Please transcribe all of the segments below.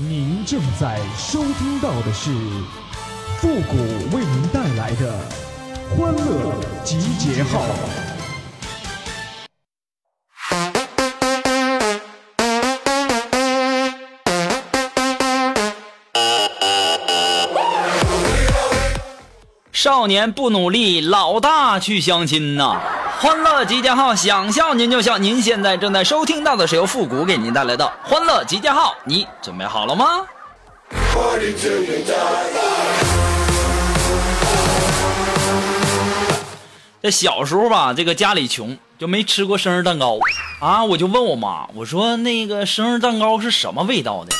您正在收听到的是复古为您带来的欢乐集结号。少年不努力，老大去相亲呐！欢乐集结号，想笑您就笑。您现在正在收听到的是由复古给您带来的欢乐集结号，你准备好了吗？这小时候吧，这个家里穷，就没吃过生日蛋糕啊。我就问我妈，我说那个生日蛋糕是什么味道的？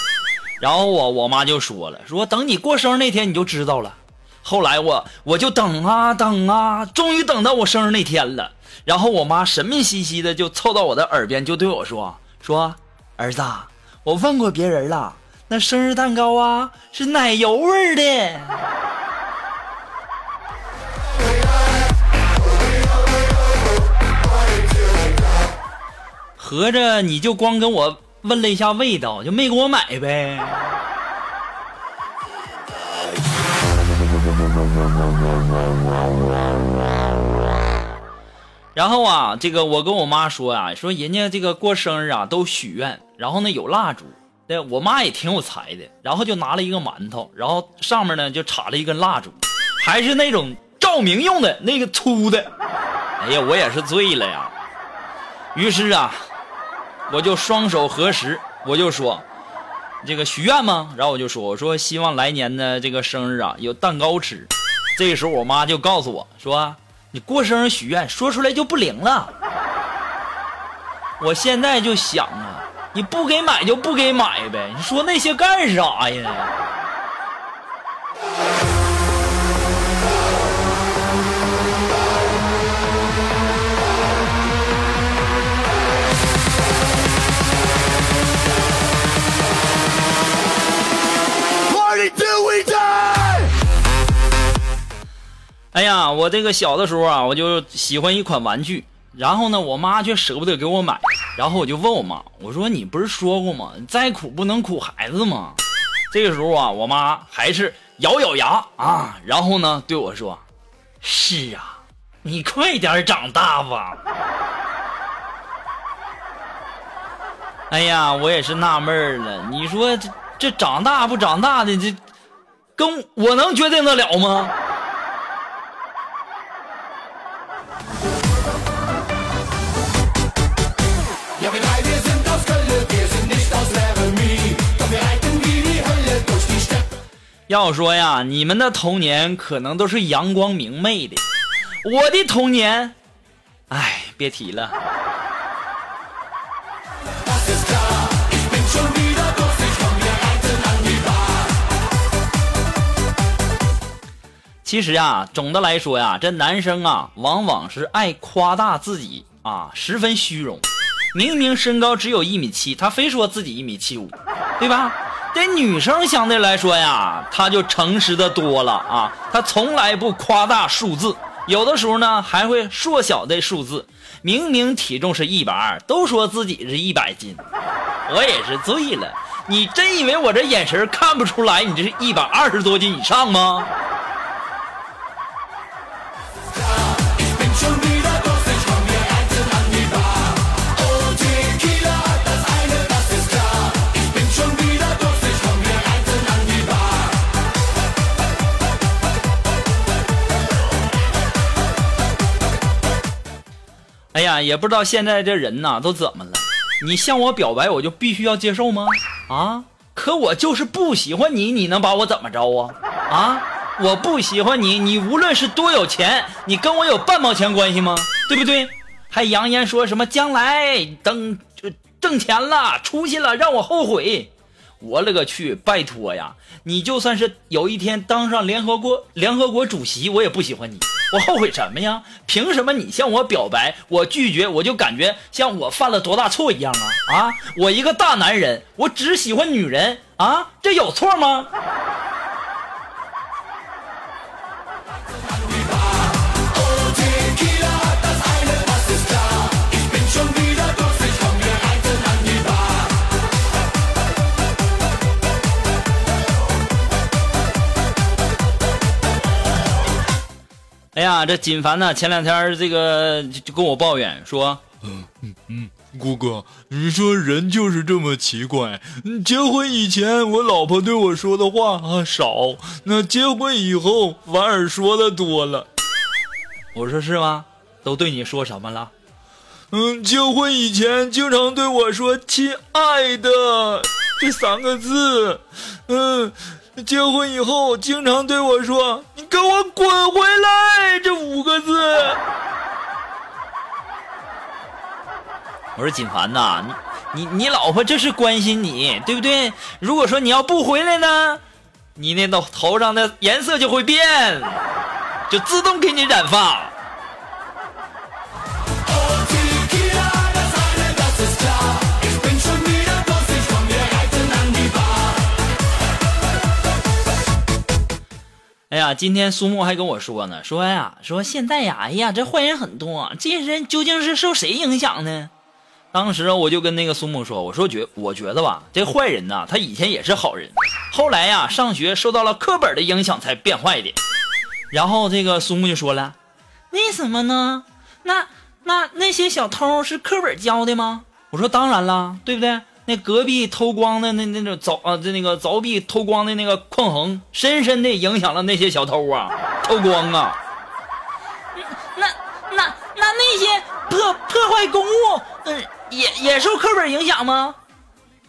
然后我我妈就说了，说等你过生日那天你就知道了。后来我我就等啊等啊，终于等到我生日那天了。然后我妈神秘兮兮的就凑到我的耳边，就对我说：“说儿子，我问过别人了，那生日蛋糕啊是奶油味的。”合着你就光跟我问了一下味道，就没给我买呗？然后啊，这个我跟我妈说啊，说人家这个过生日啊都许愿，然后呢有蜡烛，对我妈也挺有才的，然后就拿了一个馒头，然后上面呢就插了一根蜡烛，还是那种照明用的那个粗的。哎呀，我也是醉了呀。于是啊。我就双手合十，我就说，这个许愿吗？然后我就说，我说希望来年的这个生日啊有蛋糕吃。这个时候我妈就告诉我说，你过生日许愿说出来就不灵了。我现在就想啊，你不给买就不给买呗，你说那些干啥呀？我这个小的时候啊，我就喜欢一款玩具，然后呢，我妈却舍不得给我买，然后我就问我妈，我说你不是说过吗？再苦不能苦孩子吗？这个时候啊，我妈还是咬咬牙啊，然后呢对我说：“是啊，你快点长大吧。”哎呀，我也是纳闷了，你说这这长大不长大的，这跟我能决定得了吗？要说呀，你们的童年可能都是阳光明媚的，我的童年，哎，别提了。其实啊，总的来说呀，这男生啊，往往是爱夸大自己啊，十分虚荣。明明身高只有一米七，他非说自己一米七五，对吧？这女生相对来说呀，她就诚实的多了啊，她从来不夸大数字，有的时候呢还会缩小的数字。明明体重是一百二，都说自己是一百斤，我也是醉了。你真以为我这眼神看不出来你这是一百二十多斤以上吗？也不知道现在这人呐都怎么了。你向我表白，我就必须要接受吗？啊？可我就是不喜欢你，你能把我怎么着啊？啊？我不喜欢你，你无论是多有钱，你跟我有半毛钱关系吗？对不对？还扬言说什么将来等挣钱了、出息了，让我后悔。我勒个去！拜托呀，你就算是有一天当上联合国联合国主席，我也不喜欢你。我后悔什么呀？凭什么你向我表白，我拒绝，我就感觉像我犯了多大错一样啊？啊！我一个大男人，我只喜欢女人啊，这有错吗？呀，这锦凡呢，前两天这个就跟我抱怨说，嗯嗯嗯，谷哥，你说人就是这么奇怪。结婚以前，我老婆对我说的话啊少，那结婚以后反而说的多了。我说是吗？都对你说什么了？嗯，结婚以前经常对我说“亲爱的”这三个字，嗯。结婚以后，经常对我说：“你给我滚回来！”这五个字。我说锦凡呐，你你你老婆这是关心你，对不对？如果说你要不回来呢，你那头头上的颜色就会变，就自动给你染发。哎呀，今天苏木还跟我说呢，说呀，说现在呀，哎呀，这坏人很多，这些人究竟是受谁影响呢？当时我就跟那个苏木说，我说觉，我觉得吧，这坏人呐，他以前也是好人，后来呀，上学受到了课本的影响才变坏的。然后这个苏木就说了，为什么呢？那那那些小偷是课本教的吗？我说当然了，对不对？那隔壁偷光的那那种凿啊，这那个凿壁偷光的那个匡衡，深深的影响了那些小偷啊，偷光啊。那那那那些破破坏公物，嗯，也也受课本影响吗？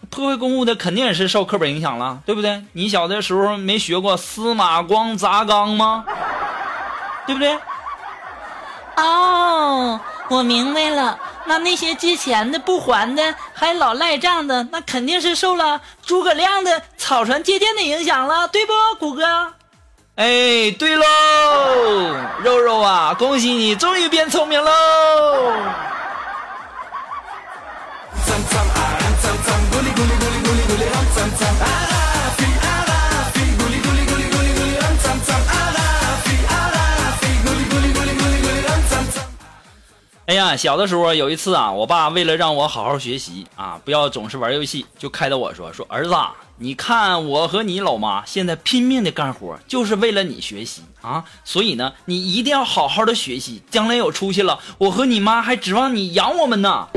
破坏公物的肯定也是受课本影响了，对不对？你小的时候没学过司马光砸缸吗？对不对？哦，我明白了。那那些借钱的不还的，还老赖账的，那肯定是受了诸葛亮的草船借箭的影响了，对不，谷歌？哎，对喽，肉肉啊，恭喜你终于变聪明喽！哎呀，小的时候有一次啊，我爸为了让我好好学习啊，不要总是玩游戏，就开导我说：“说儿子，你看我和你老妈现在拼命的干活，就是为了你学习啊。所以呢，你一定要好好的学习，将来有出息了，我和你妈还指望你养我们呢。”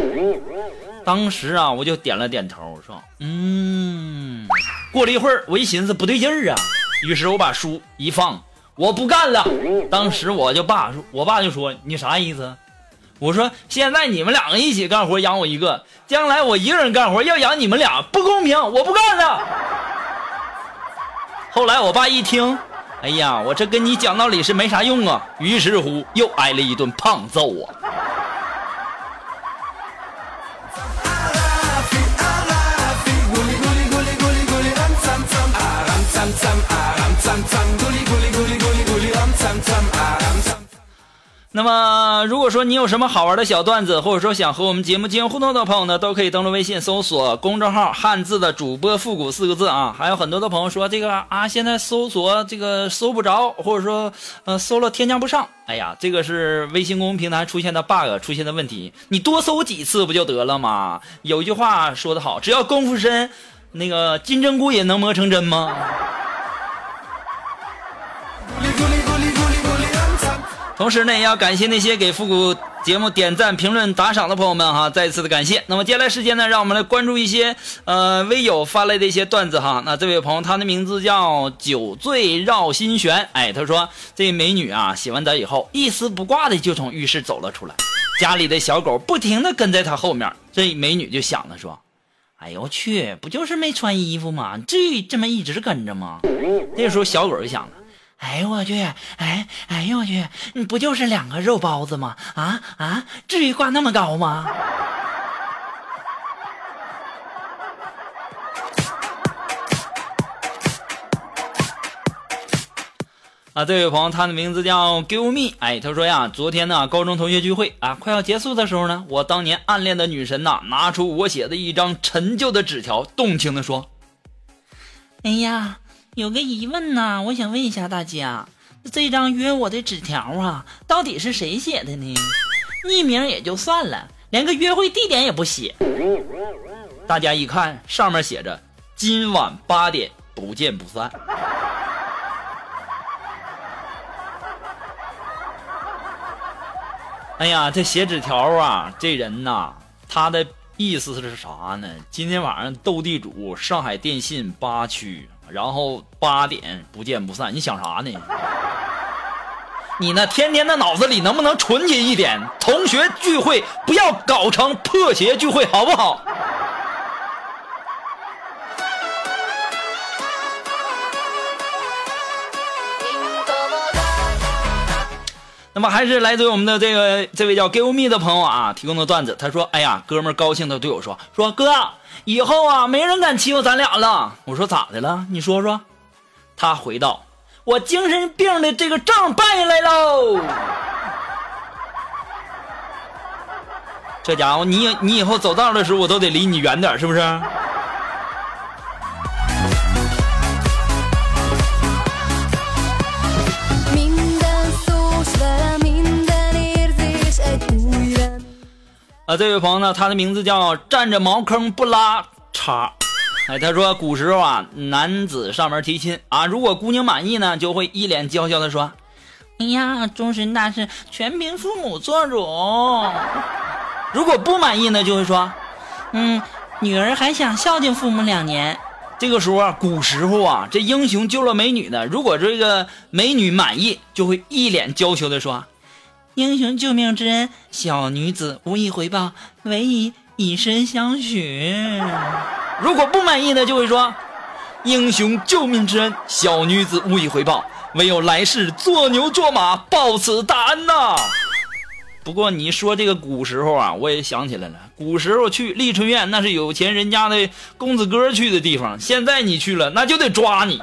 当时啊，我就点了点头，说：“嗯。”过了一会儿，我一寻思不对劲儿啊，于是我把书一放，我不干了。当时我就爸说，我爸就说：“你啥意思？”我说：“现在你们两个一起干活养我一个，将来我一个人干活要养你们俩，不公平，我不干了。”后来我爸一听，哎呀，我这跟你讲道理是没啥用啊，于是乎又挨了一顿胖揍啊。那么，如果说你有什么好玩的小段子，或者说想和我们节目进行互动的朋友呢，都可以登录微信搜索公众号“汉字的主播复古”四个字啊。还有很多的朋友说这个啊，现在搜索这个搜不着，或者说呃搜了添加不上。哎呀，这个是微信公众平台出现的 bug，出现的问题。你多搜几次不就得了吗？有一句话说得好，只要功夫深，那个金针菇也能磨成针吗？同时呢，也要感谢那些给复古节目点赞、评论、打赏的朋友们哈，再一次的感谢。那么接下来时间呢，让我们来关注一些呃微友发来的一些段子哈。那这位朋友他的名字叫酒醉绕心弦，哎，他说这美女啊洗完澡以后一丝不挂的就从浴室走了出来，家里的小狗不停的跟在她后面，这美女就想了说，哎呦我去，不就是没穿衣服吗？至于这么一直跟着吗？这时候小狗就想了。哎呦我去！哎哎呦我去！你不就是两个肉包子吗？啊啊！至于挂那么高吗？啊，这位朋友，他的名字叫 Give Me。哎，他说呀，昨天呢，高中同学聚会啊，快要结束的时候呢，我当年暗恋的女神呐，拿出我写的一张陈旧的纸条，动情的说：“哎呀。”有个疑问呢，我想问一下大家，这张约我的纸条啊，到底是谁写的呢？匿名也就算了，连个约会地点也不写。大家一看，上面写着“今晚八点，不见不散”。哎呀，这写纸条啊，这人呐，他的意思是啥呢？今天晚上斗地主，上海电信八区，然后八点不见不散。你想啥呢？你那？天天的脑子里能不能纯洁一点？同学聚会不要搞成破鞋聚会，好不好？那么还是来自于我们的这个这位叫 Give Me 的朋友啊提供的段子。他说：“哎呀，哥们儿高兴的对我说说哥，以后啊没人敢欺负咱俩了。”我说：“咋的了？你说说。”他回道：“我精神病的这个证办下来喽。”这家伙，你你以后走道的时候，我都得离你远点，是不是？这位朋友呢，他的名字叫站着茅坑不拉碴。哎，他说古时候啊，男子上门提亲啊，如果姑娘满意呢，就会一脸娇羞的说：“哎呀，终身大事全凭父母做主。”如果不满意呢，就会说：“嗯，女儿还想孝敬父母两年。”这个时候啊，古时候啊，这英雄救了美女呢，如果这个美女满意，就会一脸娇羞的说。英雄救命之恩，小女子无以回报，唯以以身相许。如果不满意呢，就会说：“英雄救命之恩，小女子无以回报，唯有来世做牛做马报此大恩呐。”不过你说这个古时候啊，我也想起来了，古时候去丽春院那是有钱人家的公子哥去的地方，现在你去了那就得抓你。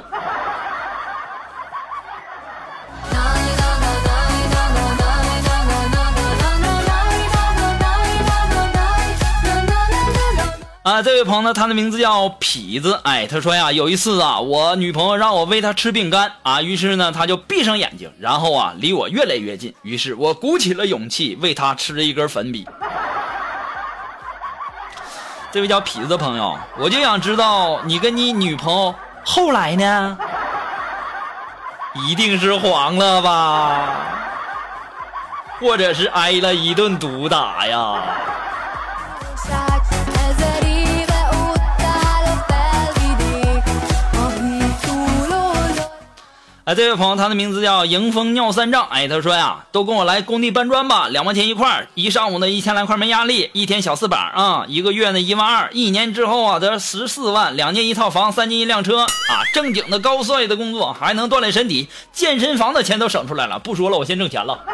啊，这位朋友呢，他的名字叫痞子。哎，他说呀，有一次啊，我女朋友让我喂她吃饼干啊，于是呢，他就闭上眼睛，然后啊，离我越来越近。于是我鼓起了勇气喂她吃了一根粉笔。这位叫痞子的朋友，我就想知道你跟你女朋友后来呢？一定是黄了吧，或者是挨了一顿毒打呀？哎，这位朋友，他的名字叫迎风尿三丈。哎，他说呀，都跟我来工地搬砖吧，两毛钱一块一上午呢一千来块没压力，一天小四百啊，一个月呢一万二，一年之后啊得十四万，两年一套房，三年一辆车啊，正经的高帅的工作，还能锻炼身体，健身房的钱都省出来了。不说了，我先挣钱了。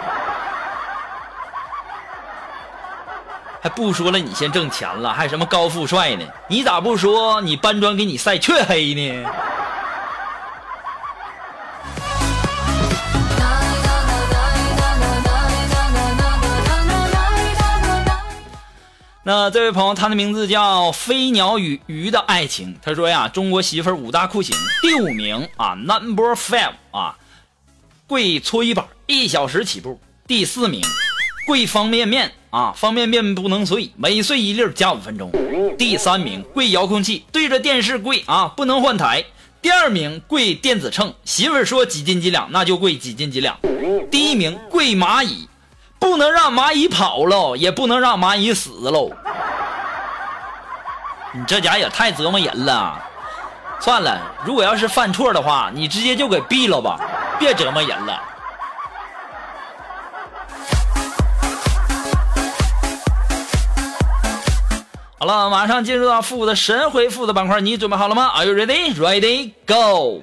还不说了，你先挣钱了，还什么高富帅呢？你咋不说你搬砖给你晒黢黑呢？那这位朋友，他的名字叫飞鸟与鱼的爱情。他说呀，中国媳妇五大酷刑，第五名啊，Number Five 啊，跪搓衣板，一小时起步。第四名，跪方便面啊，方便面不能碎，每碎一粒加五分钟。第三名，跪遥控器，对着电视跪啊，不能换台。第二名，跪电子秤，媳妇说几斤几两，那就跪几斤几两。第一名，跪蚂蚁。不能让蚂蚁跑喽，也不能让蚂蚁死喽。你这家也太折磨人了。算了，如果要是犯错的话，你直接就给毙了吧，别折磨人了。好了，马上进入到复古的神回复的板块，你准备好了吗？Are you ready? Ready? Go!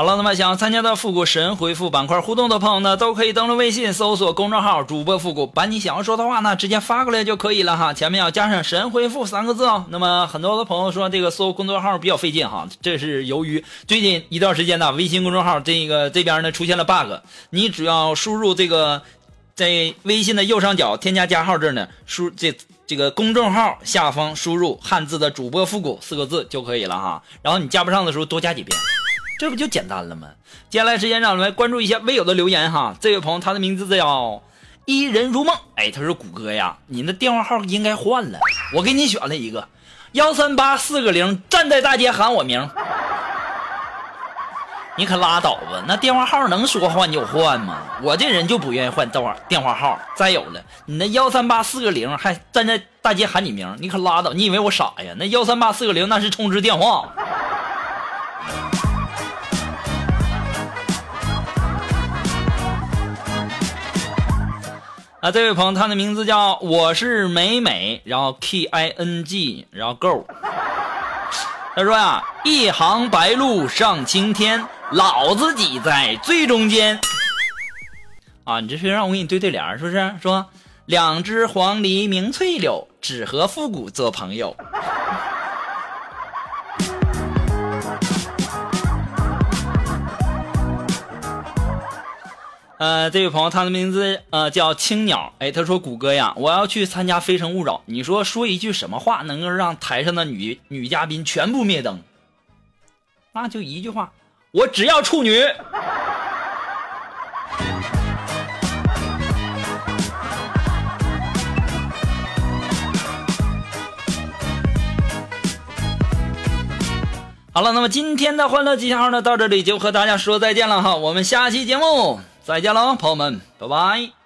好了，那么想参加到复古神回复板块互动的朋友呢，都可以登录微信搜索公众号“主播复古”，把你想要说的话呢直接发过来就可以了哈，前面要加上“神回复”三个字哦。那么很多的朋友说这个搜公众号比较费劲哈，这是由于最近一段时间呢，微信公众号这个这边呢出现了 bug，你只要输入这个在微信的右上角添加加号这呢，输这这个公众号下方输入汉字的主播复古四个字就可以了哈。然后你加不上的时候多加几遍，这不就简单了吗？接下来时间让我们来关注一下微友的留言哈。这位朋友他的名字叫伊人如梦，哎，他说谷歌呀，你的电话号应该换了，我给你选了一个幺三八四个零，站在大街喊我名。你可拉倒吧！那电话号能说换就换吗？我这人就不愿意换电话电话号。再有了，你那幺三八四个零还站在大街喊你名，你可拉倒！你以为我傻呀？那幺三八四个零那是充值电话。啊，这位朋友，他的名字叫我是美美，然后 K I N G，然后 Go。他说呀，一行白鹭上青天。老子挤在最中间啊！你这是让我给你对对联，是不是？说两只黄鹂鸣翠柳，只和复古做朋友。呃，这位朋友，他的名字呃叫青鸟。哎，他说：“谷歌呀，我要去参加《非诚勿扰》，你说说一句什么话能够让台上的女女嘉宾全部灭灯？那就一句话。”我只要处女。好了，那么今天的欢乐集结号呢，到这里就和大家说再见了哈，我们下期节目再见喽，朋友们，拜拜。